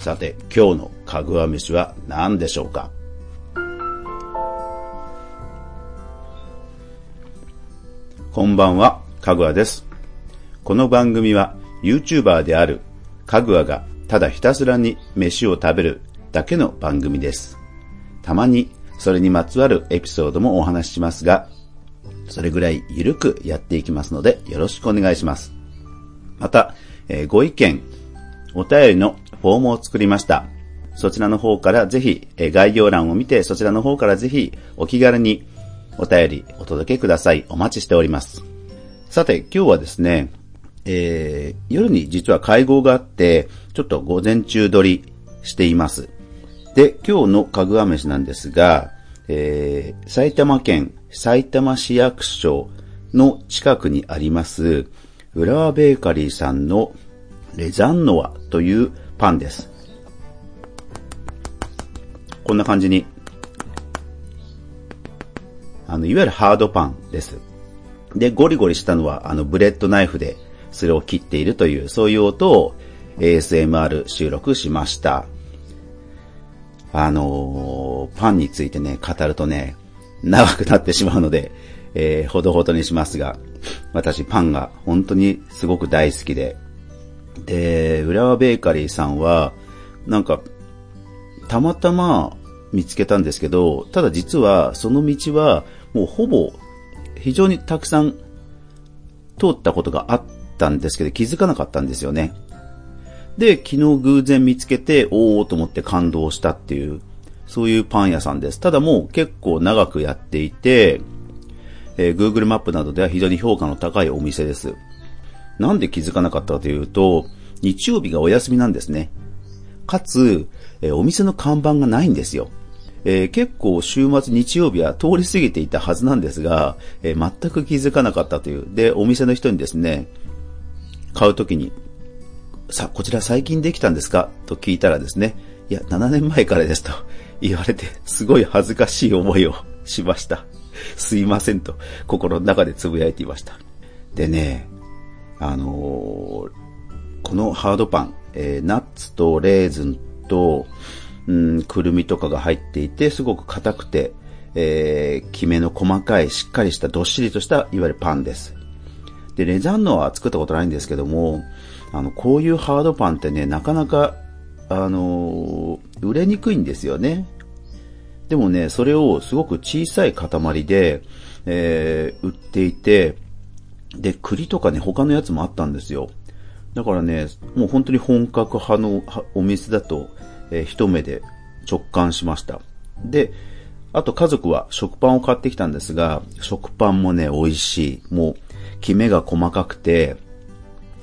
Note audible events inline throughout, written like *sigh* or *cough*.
さて、今日のかぐわ飯は何でしょうか？こんばんは、かぐわです。この番組は YouTuber であるかぐわがただひたすらに飯を食べるだけの番組です。たまにそれにまつわるエピソードもお話ししますが、それぐらいゆるくやっていきますのでよろしくお願いします。また、えー、ご意見、お便りのフォームを作りました。そちらの方からぜひ、え概要欄を見て、そちらの方からぜひお気軽にお便りお届けください。お待ちしております。さて、今日はですね、えー、夜に実は会合があって、ちょっと午前中撮りしています。で、今日のかぐわ飯なんですが、えー、埼玉県埼玉市役所の近くにあります、浦和ベーカリーさんのレザンノアというパンです。こんな感じに、あの、いわゆるハードパンです。で、ゴリゴリしたのは、あの、ブレッドナイフでそれを切っているという、そういう音を ASMR 収録しました。あのー、パンについてね、語るとね、長くなってしまうので、えー、ほどほどにしますが、私パンが本当にすごく大好きで、で、浦和ベーカリーさんは、なんか、たまたま見つけたんですけど、ただ実はその道はもうほぼ非常にたくさん通ったことがあったんですけど気づかなかったんですよね。で、昨日偶然見つけて、おーと思って感動したっていう、そういうパン屋さんです。ただもう結構長くやっていて、えー、Google マップなどでは非常に評価の高いお店です。なんで気づかなかったかというと、日曜日がお休みなんですね。かつ、え、お店の看板がないんですよ。えー、結構週末日曜日は通り過ぎていたはずなんですが、えー、全く気づかなかったという。で、お店の人にですね、買うときに、さ、こちら最近できたんですか？と聞いたらですね、いや、7年前からですと *laughs* 言われて、すごい恥ずかしい思いをしました。*laughs* すいませんと、心の中で呟いていました。でね、あのー、このハードパン、えー、ナッツとレーズンと、うん、くるみとかが入っていて、すごく硬くて、えー、きめの細かい、しっかりした、どっしりとした、いわゆるパンです。で、レザンノは作ったことないんですけども、あの、こういうハードパンってね、なかなか、あのー、売れにくいんですよね。でもね、それをすごく小さい塊で、えー、売っていて、で、栗とかね、他のやつもあったんですよ。だからね、もう本当に本格派のお店だと、えー、一目で直感しました。で、あと家族は食パンを買ってきたんですが、食パンもね、美味しい。もう、きめが細かくて、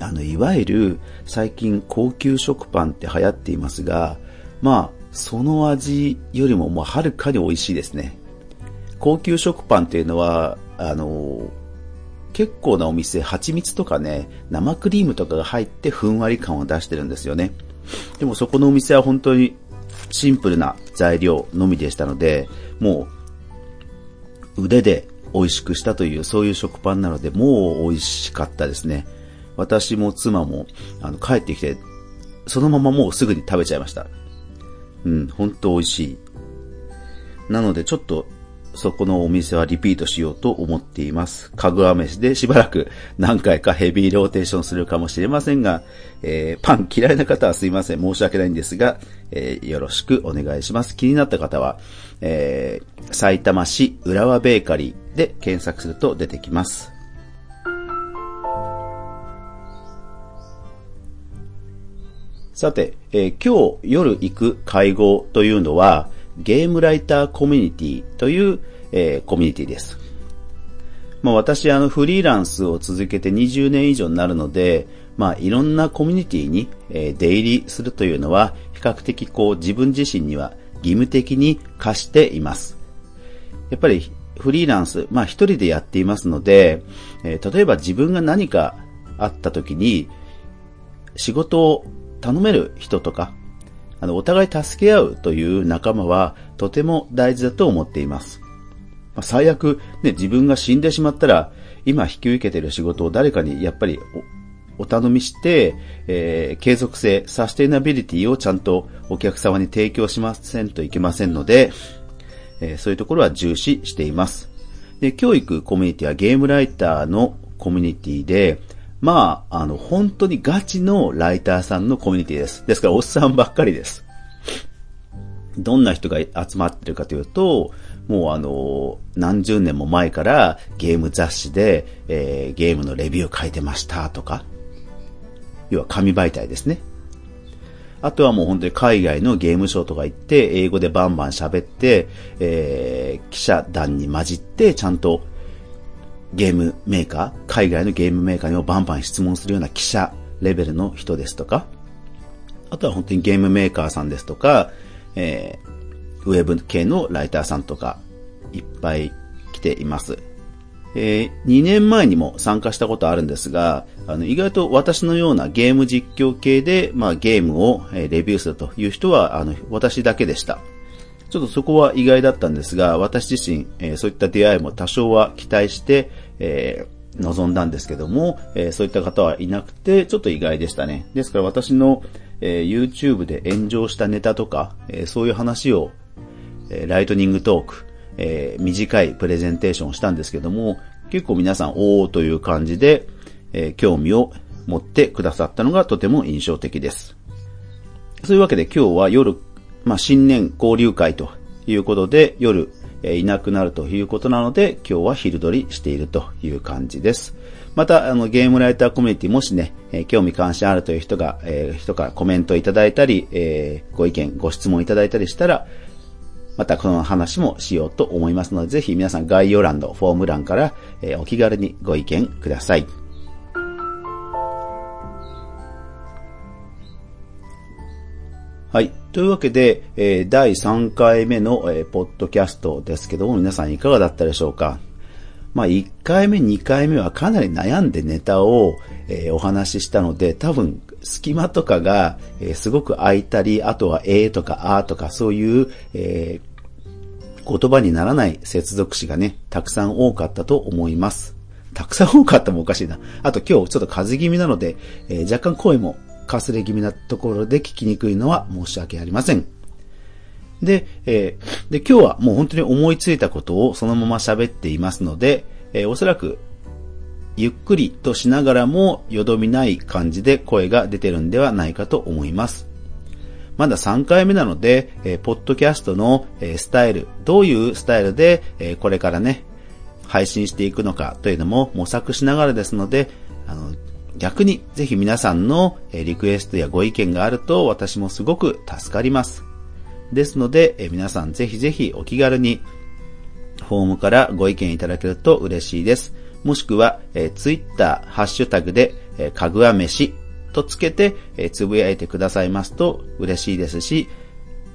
あの、いわゆる最近高級食パンって流行っていますが、まあ、その味よりももうはるかに美味しいですね。高級食パンっていうのは、あの、結構なお店、蜂蜜とかね、生クリームとかが入ってふんわり感を出してるんですよね。でもそこのお店は本当にシンプルな材料のみでしたので、もう腕で美味しくしたという、そういう食パンなので、もう美味しかったですね。私も妻も、あの、帰ってきて、そのままもうすぐに食べちゃいました。うん、ほんと美味しい。なので、ちょっとそこのお店はリピートしようと思っています。かぐわ飯でしばらく *laughs* 何回かヘビーローテーションするかもしれませんが、えー、パン嫌いな方はすいません。申し訳ないんですが、えー、よろしくお願いします。気になった方は、えー、埼玉市浦和ベーカリーで検索すると出てきます。さて、えー、今日夜行く会合というのは、ゲームライターコミュニティという、えー、コミュニティです。まあ私、あの、フリーランスを続けて20年以上になるので、まあいろんなコミュニティに、えー、出入りするというのは、比較的こう自分自身には義務的に課しています。やっぱりフリーランス、まあ一人でやっていますので、えー、例えば自分が何かあった時に、仕事を頼める人とか、あの、お互い助け合うという仲間はとても大事だと思っています。まあ、最悪、ね、自分が死んでしまったら、今引き受けている仕事を誰かにやっぱりお頼みして、えー、継続性、サステイナビリティをちゃんとお客様に提供しませんといけませんので、えー、そういうところは重視しています。で、教育コミュニティはゲームライターのコミュニティで、まあ、あの、本当にガチのライターさんのコミュニティです。ですから、おっさんばっかりです。どんな人が集まってるかというと、もうあの、何十年も前からゲーム雑誌で、えー、ゲームのレビューを書いてましたとか、要は紙媒体ですね。あとはもう本当に海外のゲームショーとか行って、英語でバンバン喋って、えー、記者団に混じって、ちゃんとゲームメーカー、海外のゲームメーカーにもバンバン質問するような記者レベルの人ですとか、あとは本当にゲームメーカーさんですとか、えー、ウェブ系のライターさんとか、いっぱい来ています。えー、2年前にも参加したことあるんですが、あの、意外と私のようなゲーム実況系で、まあ、ゲームを、えレビューするという人は、あの、私だけでした。ちょっとそこは意外だったんですが、私自身、えー、そういった出会いも多少は期待して、えー、望んだんですけども、えー、そういった方はいなくて、ちょっと意外でしたね。ですから私の、え YouTube で炎上したネタとか、えそういう話を、えライトニングトーク、え、短いプレゼンテーションをしたんですけども、結構皆さん、おーという感じで、え、興味を持ってくださったのがとても印象的です。そういうわけで今日は夜、まあ、新年交流会ということで、夜、え、いなくなるということなので、今日は昼撮りしているという感じです。また、あの、ゲームライターコミュニティもしね、え、興味関心あるという人が、え、人からコメントいただいたり、え、ご意見、ご質問いただいたりしたら、またこの話もしようと思いますので、ぜひ皆さん概要欄のフォーム欄から、えお気軽にご意見ください。はい。というわけで、えー、第3回目の、えー、ポッドキャストですけども、皆さんいかがだったでしょうか？まあ、1回目、2回目はかなり悩んでネタを、えー、お話ししたので、多分隙間とかが、えー、すごく空いたり、あとはえーとかあーとかそういう、えー、言葉にならない接続詞がね、たくさん多かったと思います。たくさん多かったもおかしいな。あと今日ちょっと風邪気味なので、えー、若干声もかすれ気味なところで聞きにくいのは申し訳ありません。で、えー、で、今日はもう本当に思いついたことをそのまま喋っていますので、えー、おそらくゆっくりとしながらもよどみない感じで声が出てるんではないかと思います。まだ3回目なので、えー、ポッドキャストの、えー、スタイル、どういうスタイルで、えー、これからね、配信していくのかというのも模索しながらですので、あの、逆にぜひ皆さんのリクエストやご意見があると私もすごく助かります。ですので、皆さんぜひぜひお気軽にフォームからご意見いただけると嬉しいです。もしくは、えー、ツイッター、ハッシュタグで、え、かぐわ飯とつけて、つぶやいてくださいますと嬉しいですし、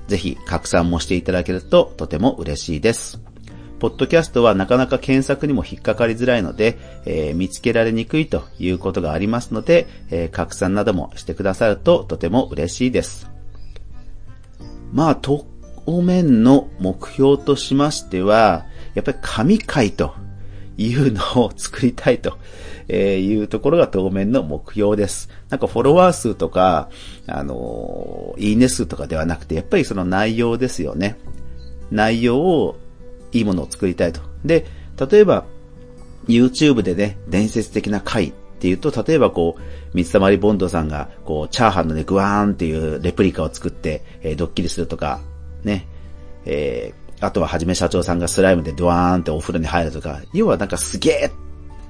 ぜひ拡散もしていただけるととても嬉しいです。ポッドキャストはなかなか検索にも引っかかりづらいので、えー、見つけられにくいということがありますので、えー、拡散などもしてくださるととても嬉しいです。まあ、当面の目標としましては、やっぱり神回というのを作りたいというところが当面の目標です。なんかフォロワー数とか、あの、いいね数とかではなくて、やっぱりその内容ですよね。内容を、いいものを作りたいと。で、例えば、YouTube でね、伝説的な回っていうと、例えばこう、水溜りボンドさんが、こう、チャーハンのね、グワーンっていうレプリカを作って、えー、ドッキリするとか、ね、えー、あとははじめ社長さんがスライムでドワーンってお風呂に入るとか、要はなんかすげえ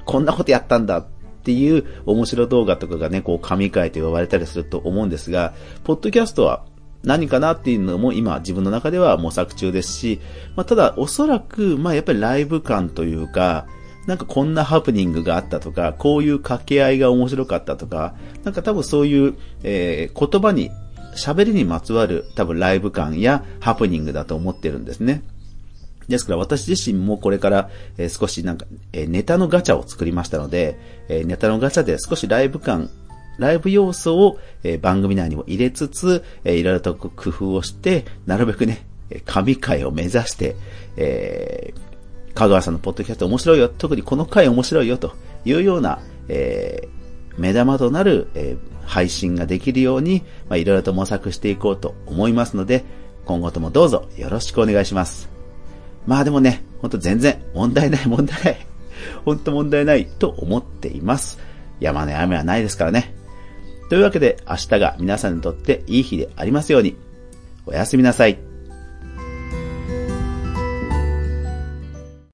こんなことやったんだっていう面白動画とかがね、こう神回と呼ばれたりすると思うんですが、ポッドキャストは何かなっていうのも今自分の中では模索中ですし、まあ、ただおそらく、まあ、やっぱりライブ感というか、なんかこんなハプニングがあったとか、こういう掛け合いが面白かったとか、なんか多分そういう、えー、言葉に喋りにまつわる多分ライブ感やハプニングだと思ってるんですね。ですから私自身もこれから、少しなんか、ネタのガチャを作りましたので、ネタのガチャで少しライブ感、ライブ要素を、え番組内にも入れつつ、えいろいろと工夫をして、なるべくね、神回を目指して、えー、香川さんのポッドキャスト面白いよ、特にこの回面白いよというような、えー目玉となる、えー、配信ができるように、まあ、いろいろと模索していこうと思いますので、今後ともどうぞよろしくお願いします。まあでもね、ほんと全然問題ない問題ない。ほんと問題ないと思っています。山の雨はないですからね。というわけで明日が皆さんにとっていい日でありますように。おやすみなさい。